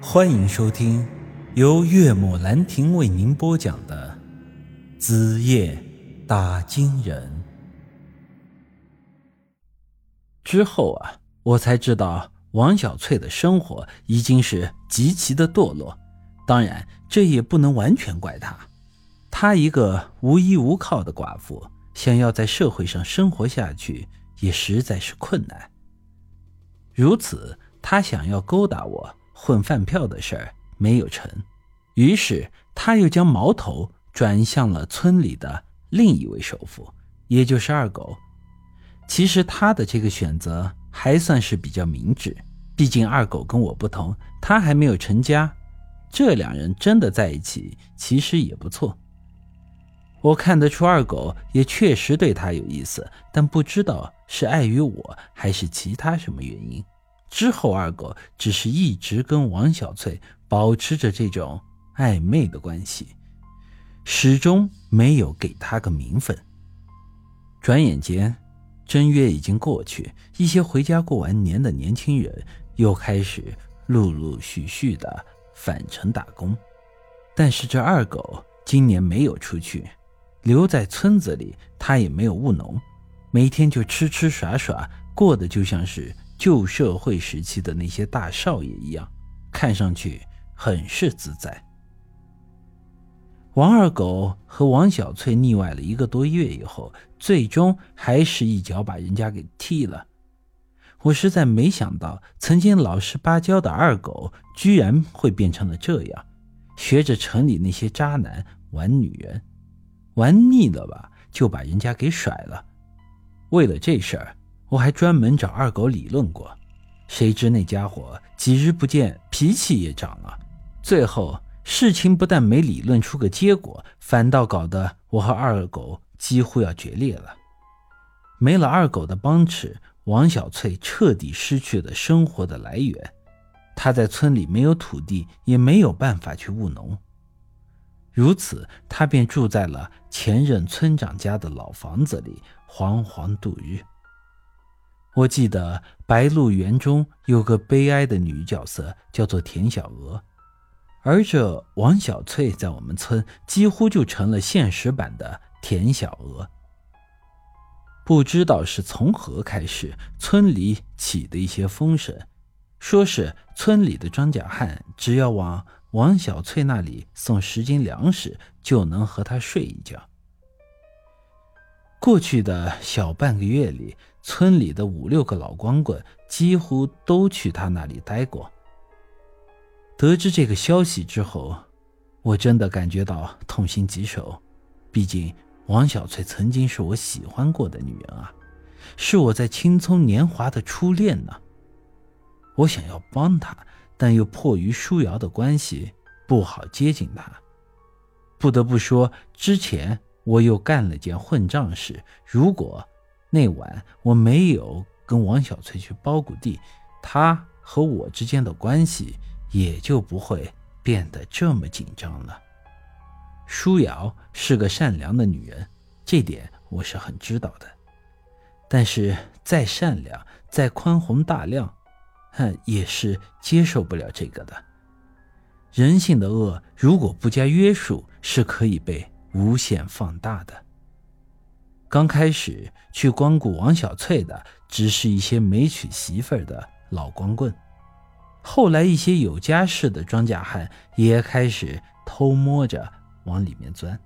欢迎收听由岳母兰亭为您播讲的《子夜打金人》。之后啊，我才知道王小翠的生活已经是极其的堕落。当然，这也不能完全怪她。她一个无依无靠的寡妇，想要在社会上生活下去，也实在是困难。如此，她想要勾搭我。混饭票的事儿没有成，于是他又将矛头转向了村里的另一位首富，也就是二狗。其实他的这个选择还算是比较明智，毕竟二狗跟我不同，他还没有成家，这两人真的在一起其实也不错。我看得出二狗也确实对他有意思，但不知道是碍于我还是其他什么原因。之后，二狗只是一直跟王小翠保持着这种暧昧的关系，始终没有给他个名分。转眼间，正月已经过去，一些回家过完年的年轻人又开始陆陆续续的返城打工。但是这二狗今年没有出去，留在村子里，他也没有务农，每天就吃吃耍耍，过得就像是……旧社会时期的那些大少爷一样，看上去很是自在。王二狗和王小翠腻歪了一个多月以后，最终还是一脚把人家给踢了。我实在没想到，曾经老实巴交的二狗，居然会变成了这样，学着城里那些渣男玩女人，玩腻了吧，就把人家给甩了。为了这事儿。我还专门找二狗理论过，谁知那家伙几日不见，脾气也长了。最后事情不但没理论出个结果，反倒搞得我和二狗几乎要决裂了。没了二狗的帮持，王小翠彻底失去了生活的来源。她在村里没有土地，也没有办法去务农，如此，她便住在了前任村长家的老房子里，惶惶度日。我记得《白鹿原》中有个悲哀的女角色，叫做田小娥，而这王小翠在我们村几乎就成了现实版的田小娥。不知道是从何开始，村里起的一些风声，说是村里的庄稼汉只要往王小翠那里送十斤粮食，就能和她睡一觉。过去的小半个月里，村里的五六个老光棍几乎都去他那里待过。得知这个消息之后，我真的感觉到痛心疾首。毕竟王小翠曾经是我喜欢过的女人啊，是我在青葱年华的初恋呢。我想要帮她，但又迫于舒瑶的关系，不好接近她。不得不说，之前。我又干了件混账事。如果那晚我没有跟王小翠去包谷地，她和我之间的关系也就不会变得这么紧张了。舒瑶是个善良的女人，这点我是很知道的。但是再善良、再宽宏大量，哼，也是接受不了这个的。人性的恶，如果不加约束，是可以被。无限放大的。刚开始去光顾王小翠的，只是一些没娶媳妇儿的老光棍，后来一些有家室的庄稼汉也开始偷摸着往里面钻。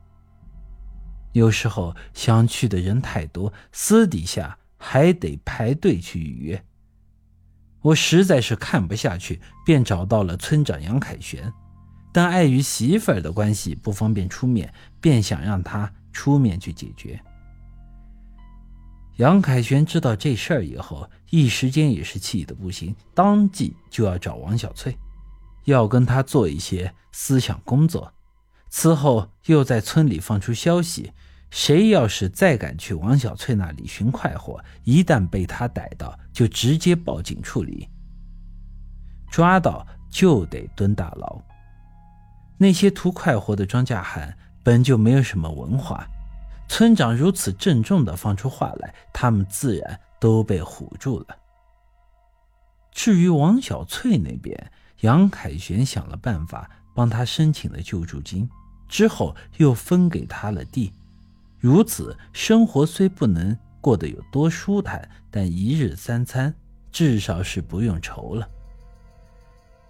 有时候想去的人太多，私底下还得排队去预约。我实在是看不下去，便找到了村长杨凯旋。但碍于媳妇儿的关系，不方便出面，便想让他出面去解决。杨凯旋知道这事儿以后，一时间也是气得不行，当即就要找王小翠，要跟她做一些思想工作。此后又在村里放出消息，谁要是再敢去王小翠那里寻快活，一旦被他逮到，就直接报警处理，抓到就得蹲大牢。那些图快活的庄稼汉本就没有什么文化，村长如此郑重地放出话来，他们自然都被唬住了。至于王小翠那边，杨凯旋想了办法帮他申请了救助金，之后又分给他了地。如此生活虽不能过得有多舒坦，但一日三餐至少是不用愁了。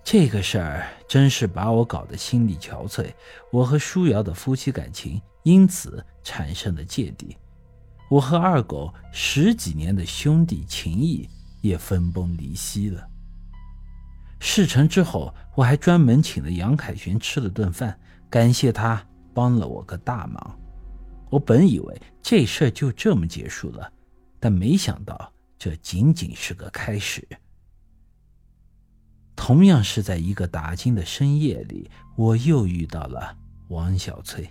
这个事儿真是把我搞得心力憔悴，我和舒瑶的夫妻感情因此产生了芥蒂，我和二狗十几年的兄弟情谊也分崩离析了。事成之后，我还专门请了杨凯旋吃了顿饭，感谢他帮了我个大忙。我本以为这事儿就这么结束了，但没想到这仅仅是个开始。同样是在一个打更的深夜里，我又遇到了王小翠。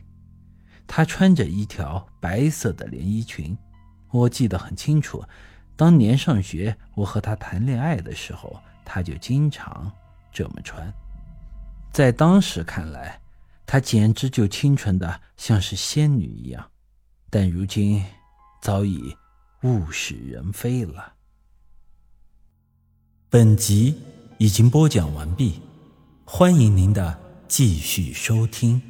她穿着一条白色的连衣裙，我记得很清楚。当年上学，我和她谈恋爱的时候，她就经常这么穿。在当时看来，她简直就清纯的像是仙女一样。但如今，早已物是人非了。本集已经播讲完毕，欢迎您的继续收听。